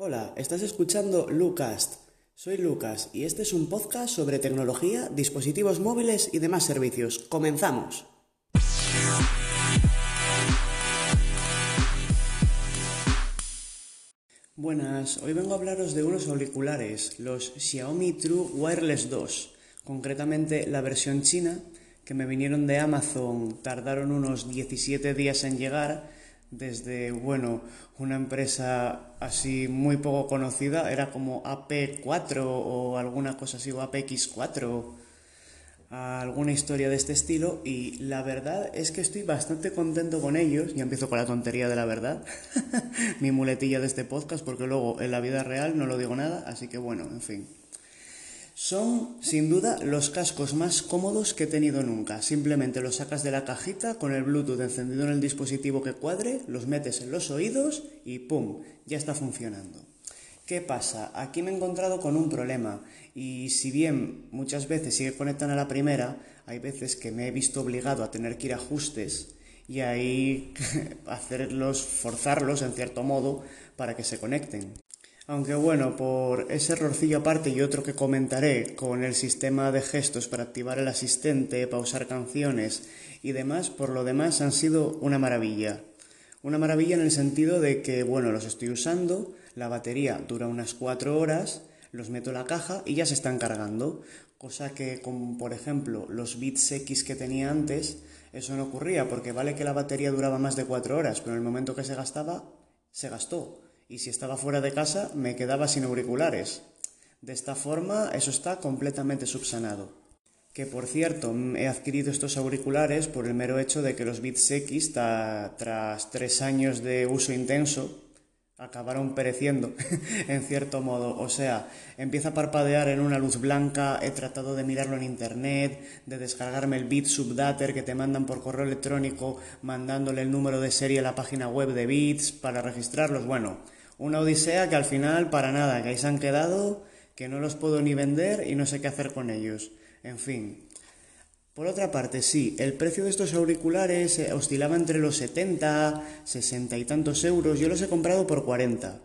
Hola, estás escuchando Lucast. Soy Lucas y este es un podcast sobre tecnología, dispositivos móviles y demás servicios. ¡Comenzamos! Buenas, hoy vengo a hablaros de unos auriculares, los Xiaomi True Wireless 2, concretamente la versión china, que me vinieron de Amazon, tardaron unos 17 días en llegar desde, bueno, una empresa así muy poco conocida, era como AP4 o alguna cosa así, o APX4, alguna historia de este estilo, y la verdad es que estoy bastante contento con ellos, y empiezo con la tontería de la verdad, mi muletilla de este podcast, porque luego en la vida real no lo digo nada, así que bueno, en fin. Son, sin duda, los cascos más cómodos que he tenido nunca. Simplemente los sacas de la cajita con el Bluetooth encendido en el dispositivo que cuadre, los metes en los oídos y ¡pum! Ya está funcionando. ¿Qué pasa? Aquí me he encontrado con un problema y si bien muchas veces sí que conectan a la primera, hay veces que me he visto obligado a tener que ir a ajustes y ahí hacerlos, forzarlos en cierto modo para que se conecten. Aunque bueno, por ese errorcillo aparte y otro que comentaré con el sistema de gestos para activar el asistente, pausar canciones y demás, por lo demás han sido una maravilla. Una maravilla en el sentido de que, bueno, los estoy usando, la batería dura unas cuatro horas, los meto en la caja y ya se están cargando. Cosa que, como por ejemplo, los Beats X que tenía antes, eso no ocurría, porque vale que la batería duraba más de cuatro horas, pero en el momento que se gastaba, se gastó y si estaba fuera de casa me quedaba sin auriculares. De esta forma eso está completamente subsanado. Que por cierto, he adquirido estos auriculares por el mero hecho de que los Beats X, tras tres años de uso intenso, acabaron pereciendo, en cierto modo. O sea, empieza a parpadear en una luz blanca, he tratado de mirarlo en internet, de descargarme el Beats Subdater que te mandan por correo electrónico, mandándole el número de serie a la página web de Beats para registrarlos. Bueno, una odisea que al final para nada, que ahí se han quedado, que no los puedo ni vender y no sé qué hacer con ellos. En fin. Por otra parte, sí, el precio de estos auriculares oscilaba entre los 70, 60 y tantos euros. Yo los he comprado por 40.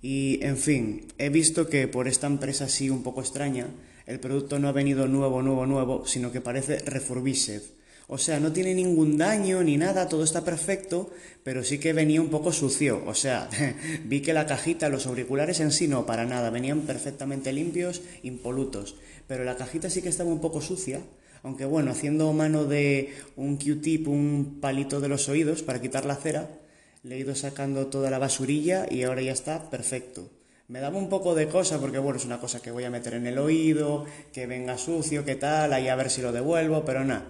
Y, en fin, he visto que por esta empresa así un poco extraña, el producto no ha venido nuevo, nuevo, nuevo, sino que parece refurbished. O sea, no tiene ningún daño ni nada, todo está perfecto, pero sí que venía un poco sucio. O sea, vi que la cajita, los auriculares en sí no, para nada, venían perfectamente limpios, impolutos. Pero la cajita sí que estaba un poco sucia, aunque bueno, haciendo mano de un Q-tip, un palito de los oídos para quitar la cera, le he ido sacando toda la basurilla y ahora ya está perfecto. Me daba un poco de cosa porque, bueno, es una cosa que voy a meter en el oído, que venga sucio, qué tal, ahí a ver si lo devuelvo, pero nada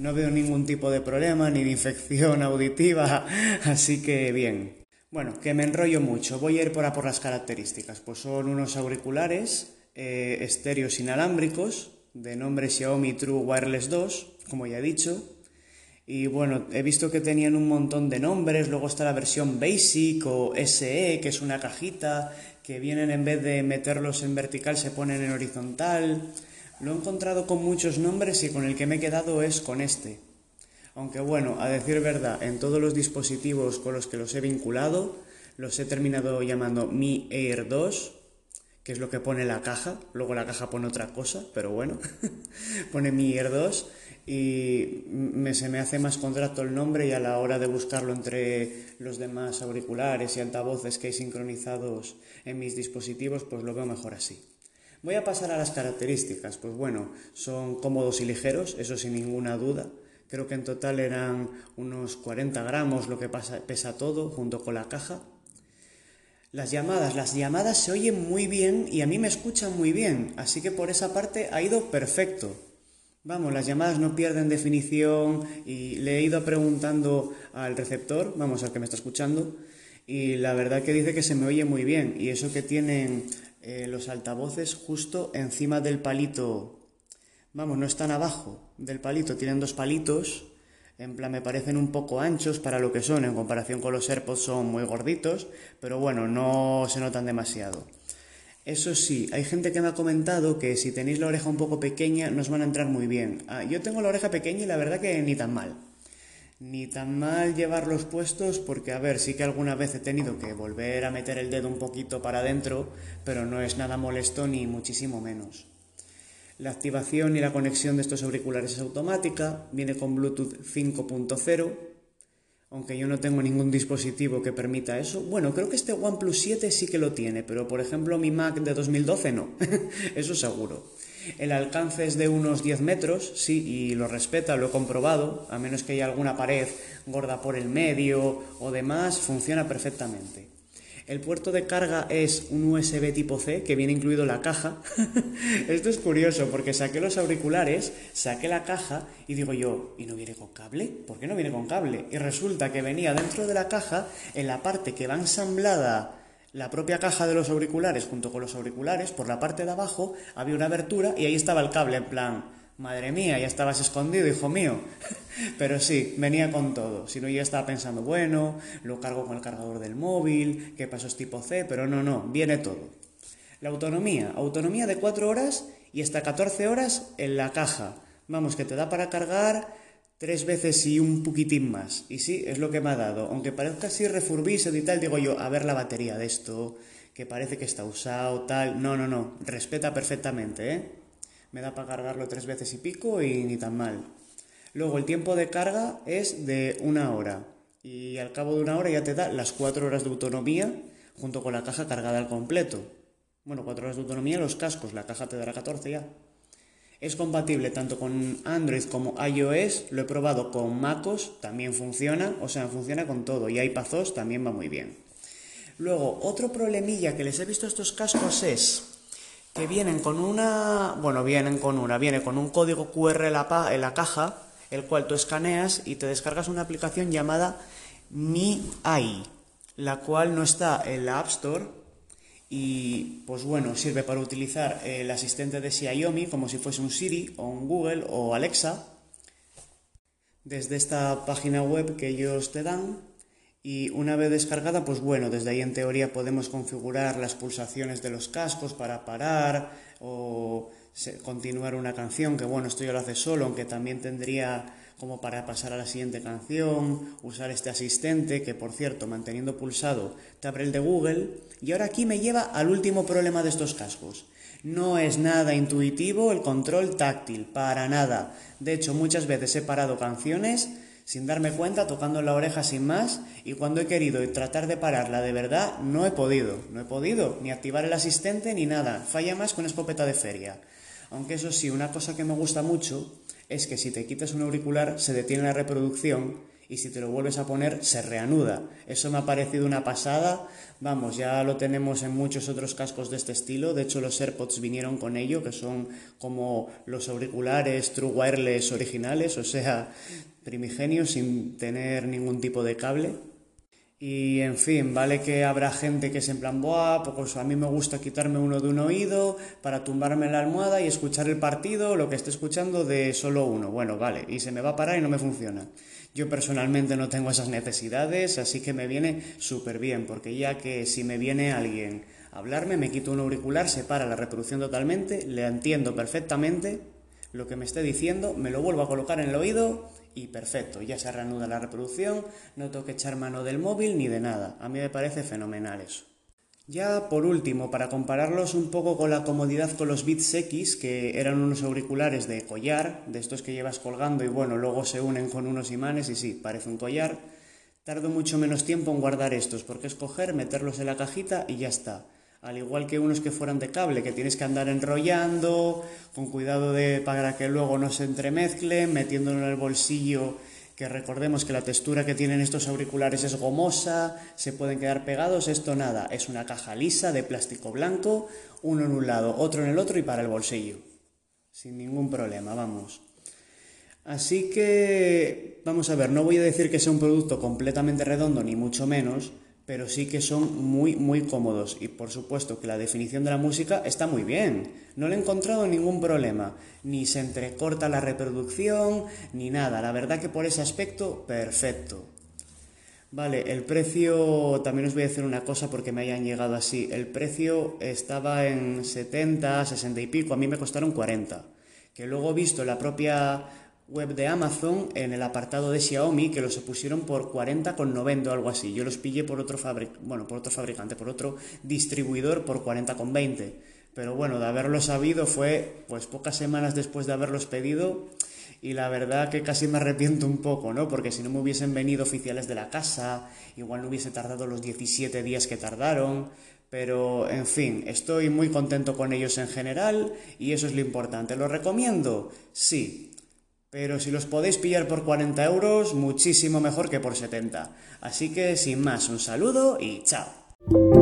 no veo ningún tipo de problema ni de infección auditiva, así que bien. Bueno, que me enrollo mucho, voy a ir por a por las características. Pues son unos auriculares eh, estéreos inalámbricos de nombre Xiaomi True Wireless 2, como ya he dicho. Y bueno, he visto que tenían un montón de nombres, luego está la versión Basic o SE, que es una cajita, que vienen en vez de meterlos en vertical se ponen en horizontal. Lo he encontrado con muchos nombres y con el que me he quedado es con este. Aunque bueno, a decir verdad, en todos los dispositivos con los que los he vinculado, los he terminado llamando Mi Air 2, que es lo que pone la caja. Luego la caja pone otra cosa, pero bueno, pone Mi Air 2 y me, se me hace más contrato el nombre y a la hora de buscarlo entre los demás auriculares y altavoces que hay sincronizados en mis dispositivos, pues lo veo mejor así. Voy a pasar a las características. Pues bueno, son cómodos y ligeros, eso sin ninguna duda. Creo que en total eran unos 40 gramos lo que pesa todo junto con la caja. Las llamadas, las llamadas se oyen muy bien y a mí me escuchan muy bien, así que por esa parte ha ido perfecto. Vamos, las llamadas no pierden definición y le he ido preguntando al receptor, vamos, al que me está escuchando, y la verdad que dice que se me oye muy bien y eso que tienen eh, los altavoces justo encima del palito. Vamos, no están abajo del palito, tienen dos palitos. En plan, me parecen un poco anchos para lo que son, en comparación con los AirPods son muy gorditos, pero bueno, no se notan demasiado. Eso sí, hay gente que me ha comentado que si tenéis la oreja un poco pequeña nos van a entrar muy bien. Ah, yo tengo la oreja pequeña y la verdad que ni tan mal. Ni tan mal llevarlos puestos porque, a ver, sí que alguna vez he tenido que volver a meter el dedo un poquito para adentro, pero no es nada molesto ni muchísimo menos. La activación y la conexión de estos auriculares es automática, viene con Bluetooth 5.0, aunque yo no tengo ningún dispositivo que permita eso. Bueno, creo que este OnePlus 7 sí que lo tiene, pero por ejemplo mi Mac de 2012 no, eso seguro. El alcance es de unos 10 metros, sí, y lo respeta, lo he comprobado, a menos que haya alguna pared gorda por el medio o demás, funciona perfectamente. El puerto de carga es un USB tipo C que viene incluido la caja. Esto es curioso porque saqué los auriculares, saqué la caja y digo yo, ¿y no viene con cable? ¿Por qué no viene con cable? Y resulta que venía dentro de la caja, en la parte que va ensamblada la propia caja de los auriculares junto con los auriculares, por la parte de abajo había una abertura y ahí estaba el cable en plan, Madre mía, ya estabas escondido, hijo mío. Pero sí, venía con todo. Si no, yo estaba pensando, bueno, lo cargo con el cargador del móvil, qué paso es tipo C, pero no, no, viene todo. La autonomía, autonomía de 4 horas y hasta 14 horas en la caja. Vamos, que te da para cargar tres veces y un poquitín más. Y sí, es lo que me ha dado. Aunque parezca así refurbished y tal, digo yo, a ver la batería de esto, que parece que está usado, tal. No, no, no, respeta perfectamente, ¿eh? Me da para cargarlo tres veces y pico y ni tan mal. Luego el tiempo de carga es de una hora y al cabo de una hora ya te da las cuatro horas de autonomía junto con la caja cargada al completo. Bueno, cuatro horas de autonomía los cascos, la caja te dará 14 ya. Es compatible tanto con Android como iOS, lo he probado con MacOS, también funciona, o sea, funciona con todo, y iPadOS también va muy bien. Luego, otro problemilla que les he visto a estos cascos es que vienen con una, bueno, vienen con una, viene con un código QR en la, caja, el cual tú escaneas y te descargas una aplicación llamada Mi AI, la cual no está en la App Store y pues bueno, sirve para utilizar el asistente de Xiaomi como si fuese un Siri o un Google o Alexa. Desde esta página web que ellos te dan y una vez descargada, pues bueno, desde ahí en teoría podemos configurar las pulsaciones de los cascos para parar o continuar una canción, que bueno, esto ya lo hace solo, aunque también tendría como para pasar a la siguiente canción, usar este asistente, que por cierto, manteniendo pulsado, te abre el de Google. Y ahora aquí me lleva al último problema de estos cascos. No es nada intuitivo el control táctil, para nada. De hecho, muchas veces he parado canciones sin darme cuenta, tocando la oreja sin más, y cuando he querido tratar de pararla de verdad, no he podido, no he podido, ni activar el asistente ni nada, falla más con escopeta de feria. Aunque eso sí, una cosa que me gusta mucho es que si te quitas un auricular se detiene la reproducción y si te lo vuelves a poner se reanuda. Eso me ha parecido una pasada. Vamos, ya lo tenemos en muchos otros cascos de este estilo. De hecho, los AirPods vinieron con ello, que son como los auriculares True Wireless originales, o sea, primigenios sin tener ningún tipo de cable. Y en fin, vale que habrá gente que es en plan, Buah, pues a mí me gusta quitarme uno de un oído para tumbarme la almohada y escuchar el partido, lo que esté escuchando de solo uno. Bueno, vale, y se me va a parar y no me funciona. Yo personalmente no tengo esas necesidades, así que me viene súper bien, porque ya que si me viene alguien a hablarme, me quito un auricular, se para la reproducción totalmente, le entiendo perfectamente lo que me esté diciendo, me lo vuelvo a colocar en el oído y perfecto, ya se reanuda la reproducción, no tengo que echar mano del móvil ni de nada. A mí me parece fenomenal eso. Ya por último, para compararlos un poco con la comodidad con los Beats X, que eran unos auriculares de collar, de estos que llevas colgando y bueno, luego se unen con unos imanes y sí, parece un collar. Tardo mucho menos tiempo en guardar estos, porque es coger, meterlos en la cajita y ya está al igual que unos que fueran de cable, que tienes que andar enrollando, con cuidado de, para que luego no se entremezclen, metiéndolo en el bolsillo, que recordemos que la textura que tienen estos auriculares es gomosa, se pueden quedar pegados, esto nada, es una caja lisa de plástico blanco, uno en un lado, otro en el otro y para el bolsillo, sin ningún problema, vamos. Así que, vamos a ver, no voy a decir que sea un producto completamente redondo, ni mucho menos, pero sí que son muy, muy cómodos. Y por supuesto que la definición de la música está muy bien. No le he encontrado ningún problema. Ni se entrecorta la reproducción, ni nada. La verdad que por ese aspecto, perfecto. Vale, el precio, también os voy a decir una cosa porque me hayan llegado así. El precio estaba en 70, 60 y pico, a mí me costaron 40. Que luego he visto la propia web de Amazon en el apartado de Xiaomi que los pusieron por 40,90 o algo así. Yo los pillé por otro, bueno, por otro fabricante, por otro distribuidor por 40,20. Pero bueno, de haberlo sabido fue pues pocas semanas después de haberlos pedido y la verdad que casi me arrepiento un poco, ¿no? Porque si no me hubiesen venido oficiales de la casa, igual no hubiese tardado los 17 días que tardaron, pero en fin, estoy muy contento con ellos en general y eso es lo importante. ¿Lo recomiendo? Sí, pero si los podéis pillar por 40 euros, muchísimo mejor que por 70. Así que sin más, un saludo y chao.